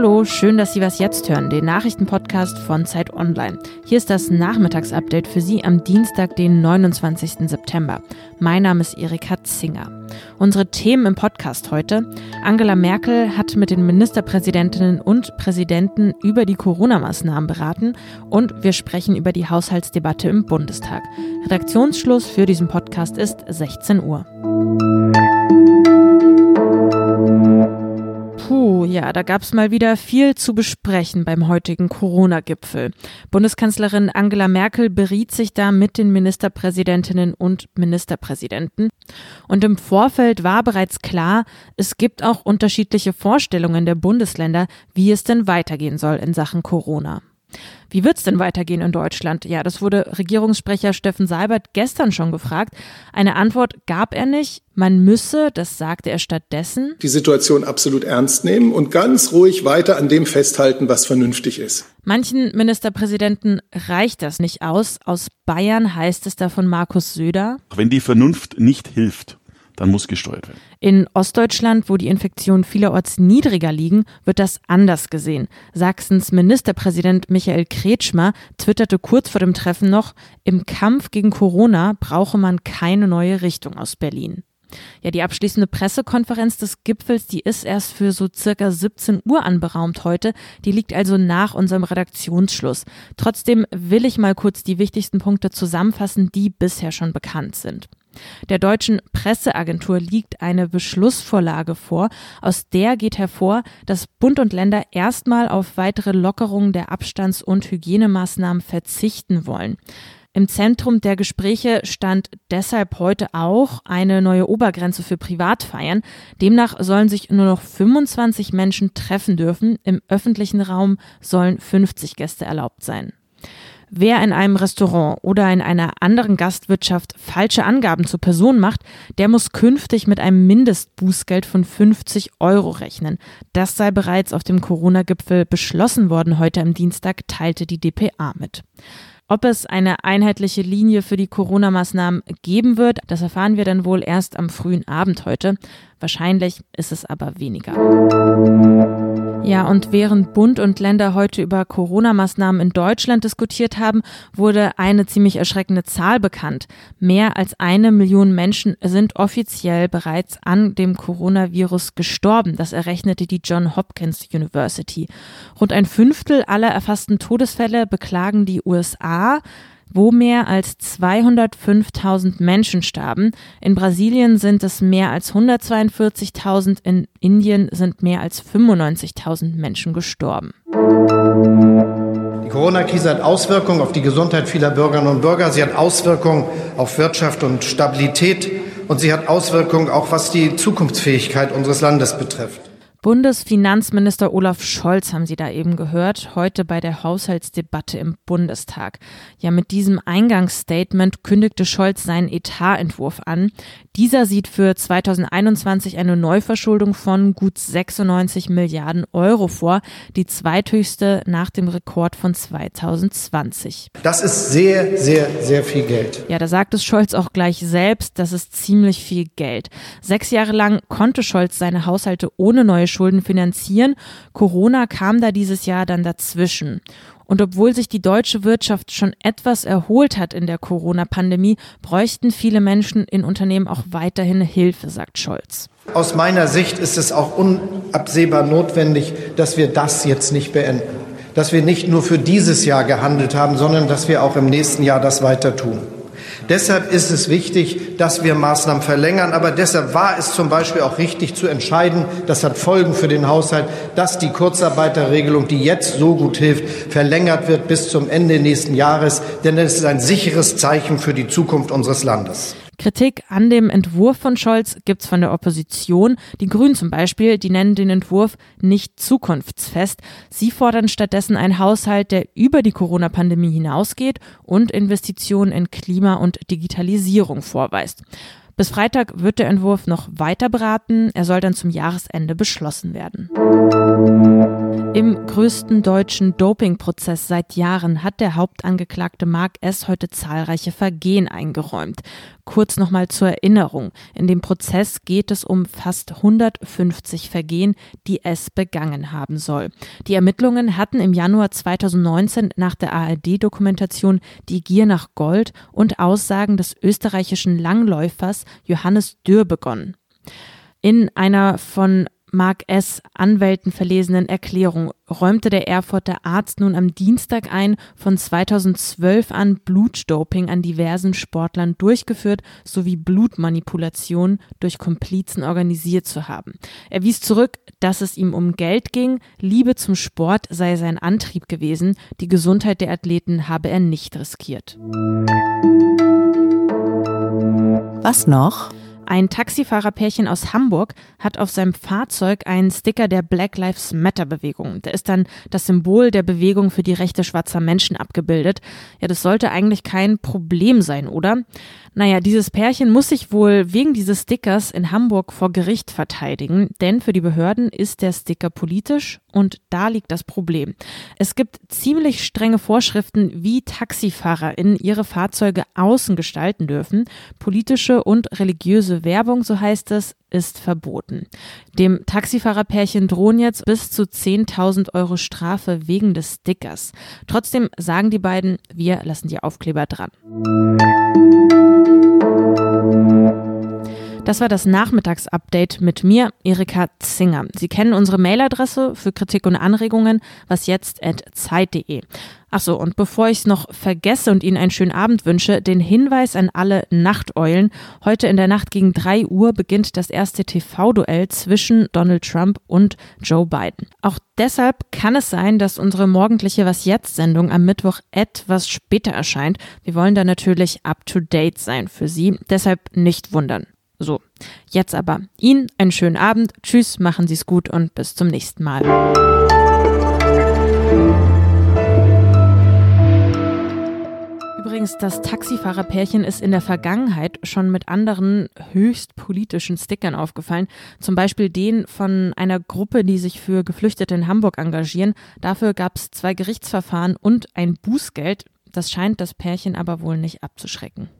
Hallo, schön, dass Sie was jetzt hören, den Nachrichtenpodcast von Zeit Online. Hier ist das Nachmittagsupdate für Sie am Dienstag, den 29. September. Mein Name ist Erika Zinger. Unsere Themen im Podcast heute. Angela Merkel hat mit den Ministerpräsidentinnen und Präsidenten über die Corona-Maßnahmen beraten und wir sprechen über die Haushaltsdebatte im Bundestag. Redaktionsschluss für diesen Podcast ist 16 Uhr. Ja, da gab es mal wieder viel zu besprechen beim heutigen Corona-Gipfel. Bundeskanzlerin Angela Merkel beriet sich da mit den Ministerpräsidentinnen und Ministerpräsidenten. Und im Vorfeld war bereits klar, es gibt auch unterschiedliche Vorstellungen der Bundesländer, wie es denn weitergehen soll in Sachen Corona. Wie wird es denn weitergehen in Deutschland? Ja, das wurde Regierungssprecher Steffen Seibert gestern schon gefragt. Eine Antwort gab er nicht. Man müsse, das sagte er stattdessen, die Situation absolut ernst nehmen und ganz ruhig weiter an dem festhalten, was vernünftig ist. Manchen Ministerpräsidenten reicht das nicht aus. Aus Bayern heißt es da von Markus Söder. Wenn die Vernunft nicht hilft, dann muss gesteuert werden. In Ostdeutschland, wo die Infektionen vielerorts niedriger liegen, wird das anders gesehen. Sachsens Ministerpräsident Michael Kretschmer twitterte kurz vor dem Treffen noch, im Kampf gegen Corona brauche man keine neue Richtung aus Berlin. Ja, die abschließende Pressekonferenz des Gipfels, die ist erst für so circa 17 Uhr anberaumt heute. Die liegt also nach unserem Redaktionsschluss. Trotzdem will ich mal kurz die wichtigsten Punkte zusammenfassen, die bisher schon bekannt sind. Der deutschen Presseagentur liegt eine Beschlussvorlage vor, aus der geht hervor, dass Bund und Länder erstmal auf weitere Lockerungen der Abstands- und Hygienemaßnahmen verzichten wollen. Im Zentrum der Gespräche stand deshalb heute auch eine neue Obergrenze für Privatfeiern. Demnach sollen sich nur noch 25 Menschen treffen dürfen. Im öffentlichen Raum sollen 50 Gäste erlaubt sein. Wer in einem Restaurant oder in einer anderen Gastwirtschaft falsche Angaben zur Person macht, der muss künftig mit einem Mindestbußgeld von 50 Euro rechnen. Das sei bereits auf dem Corona-Gipfel beschlossen worden heute am Dienstag, teilte die DPA mit. Ob es eine einheitliche Linie für die Corona-Maßnahmen geben wird, das erfahren wir dann wohl erst am frühen Abend heute. Wahrscheinlich ist es aber weniger. Ja, und während Bund und Länder heute über Corona-Maßnahmen in Deutschland diskutiert haben, wurde eine ziemlich erschreckende Zahl bekannt. Mehr als eine Million Menschen sind offiziell bereits an dem Coronavirus gestorben. Das errechnete die John Hopkins University. Rund ein Fünftel aller erfassten Todesfälle beklagen die USA wo mehr als 205.000 Menschen starben. In Brasilien sind es mehr als 142.000, in Indien sind mehr als 95.000 Menschen gestorben. Die Corona-Krise hat Auswirkungen auf die Gesundheit vieler Bürgerinnen und Bürger. Sie hat Auswirkungen auf Wirtschaft und Stabilität. Und sie hat Auswirkungen auch, was die Zukunftsfähigkeit unseres Landes betrifft. Bundesfinanzminister Olaf Scholz haben Sie da eben gehört, heute bei der Haushaltsdebatte im Bundestag. Ja, mit diesem Eingangsstatement kündigte Scholz seinen Etatentwurf an. Dieser sieht für 2021 eine Neuverschuldung von gut 96 Milliarden Euro vor, die zweithöchste nach dem Rekord von 2020. Das ist sehr, sehr, sehr viel Geld. Ja, da sagt es Scholz auch gleich selbst, das ist ziemlich viel Geld. Sechs Jahre lang konnte Scholz seine Haushalte ohne neue Schulden finanzieren. Corona kam da dieses Jahr dann dazwischen. Und obwohl sich die deutsche Wirtschaft schon etwas erholt hat in der Corona-Pandemie, bräuchten viele Menschen in Unternehmen auch weiterhin Hilfe, sagt Scholz. Aus meiner Sicht ist es auch unabsehbar notwendig, dass wir das jetzt nicht beenden. Dass wir nicht nur für dieses Jahr gehandelt haben, sondern dass wir auch im nächsten Jahr das weiter tun. Deshalb ist es wichtig, dass wir Maßnahmen verlängern. Aber deshalb war es zum Beispiel auch richtig zu entscheiden, das hat Folgen für den Haushalt, dass die Kurzarbeiterregelung, die jetzt so gut hilft, verlängert wird bis zum Ende nächsten Jahres. Denn es ist ein sicheres Zeichen für die Zukunft unseres Landes. Kritik an dem Entwurf von Scholz gibt's von der Opposition. Die Grünen zum Beispiel, die nennen den Entwurf nicht zukunftsfest. Sie fordern stattdessen einen Haushalt, der über die Corona-Pandemie hinausgeht und Investitionen in Klima und Digitalisierung vorweist. Bis Freitag wird der Entwurf noch weiter beraten. Er soll dann zum Jahresende beschlossen werden. Im größten deutschen Dopingprozess seit Jahren hat der Hauptangeklagte Mark S. heute zahlreiche Vergehen eingeräumt. Kurz nochmal zur Erinnerung. In dem Prozess geht es um fast 150 Vergehen, die es begangen haben soll. Die Ermittlungen hatten im Januar 2019 nach der ARD-Dokumentation Die Gier nach Gold und Aussagen des österreichischen Langläufers Johannes Dürr begonnen. In einer von Mark S. Anwälten verlesenen Erklärung räumte der Erfurter Arzt nun am Dienstag ein, von 2012 an Blutdoping an diversen Sportlern durchgeführt sowie Blutmanipulation durch Komplizen organisiert zu haben. Er wies zurück, dass es ihm um Geld ging, Liebe zum Sport sei sein Antrieb gewesen, die Gesundheit der Athleten habe er nicht riskiert. Was noch? Ein Taxifahrerpärchen aus Hamburg hat auf seinem Fahrzeug einen Sticker der Black Lives Matter Bewegung. Da ist dann das Symbol der Bewegung für die Rechte schwarzer Menschen abgebildet. Ja, das sollte eigentlich kein Problem sein, oder? Naja, dieses Pärchen muss sich wohl wegen dieses Stickers in Hamburg vor Gericht verteidigen, denn für die Behörden ist der Sticker politisch und da liegt das Problem. Es gibt ziemlich strenge Vorschriften, wie Taxifahrer in ihre Fahrzeuge außen gestalten dürfen. Politische und religiöse Werbung, so heißt es, ist verboten. Dem Taxifahrerpärchen drohen jetzt bis zu 10.000 Euro Strafe wegen des Stickers. Trotzdem sagen die beiden, wir lassen die Aufkleber dran. Das war das Nachmittagsupdate mit mir, Erika Zinger. Sie kennen unsere Mailadresse für Kritik und Anregungen, was jetzt zeit.de. Achso, und bevor ich es noch vergesse und Ihnen einen schönen Abend wünsche, den Hinweis an alle Nachteulen. Heute in der Nacht gegen 3 Uhr beginnt das erste TV-Duell zwischen Donald Trump und Joe Biden. Auch deshalb kann es sein, dass unsere morgendliche Was Jetzt-Sendung am Mittwoch etwas später erscheint. Wir wollen da natürlich up-to-date sein für Sie, deshalb nicht wundern. So, jetzt aber Ihnen einen schönen Abend. Tschüss, machen Sie es gut und bis zum nächsten Mal. Übrigens, das Taxifahrerpärchen ist in der Vergangenheit schon mit anderen höchst politischen Stickern aufgefallen. Zum Beispiel den von einer Gruppe, die sich für Geflüchtete in Hamburg engagieren. Dafür gab es zwei Gerichtsverfahren und ein Bußgeld. Das scheint das Pärchen aber wohl nicht abzuschrecken.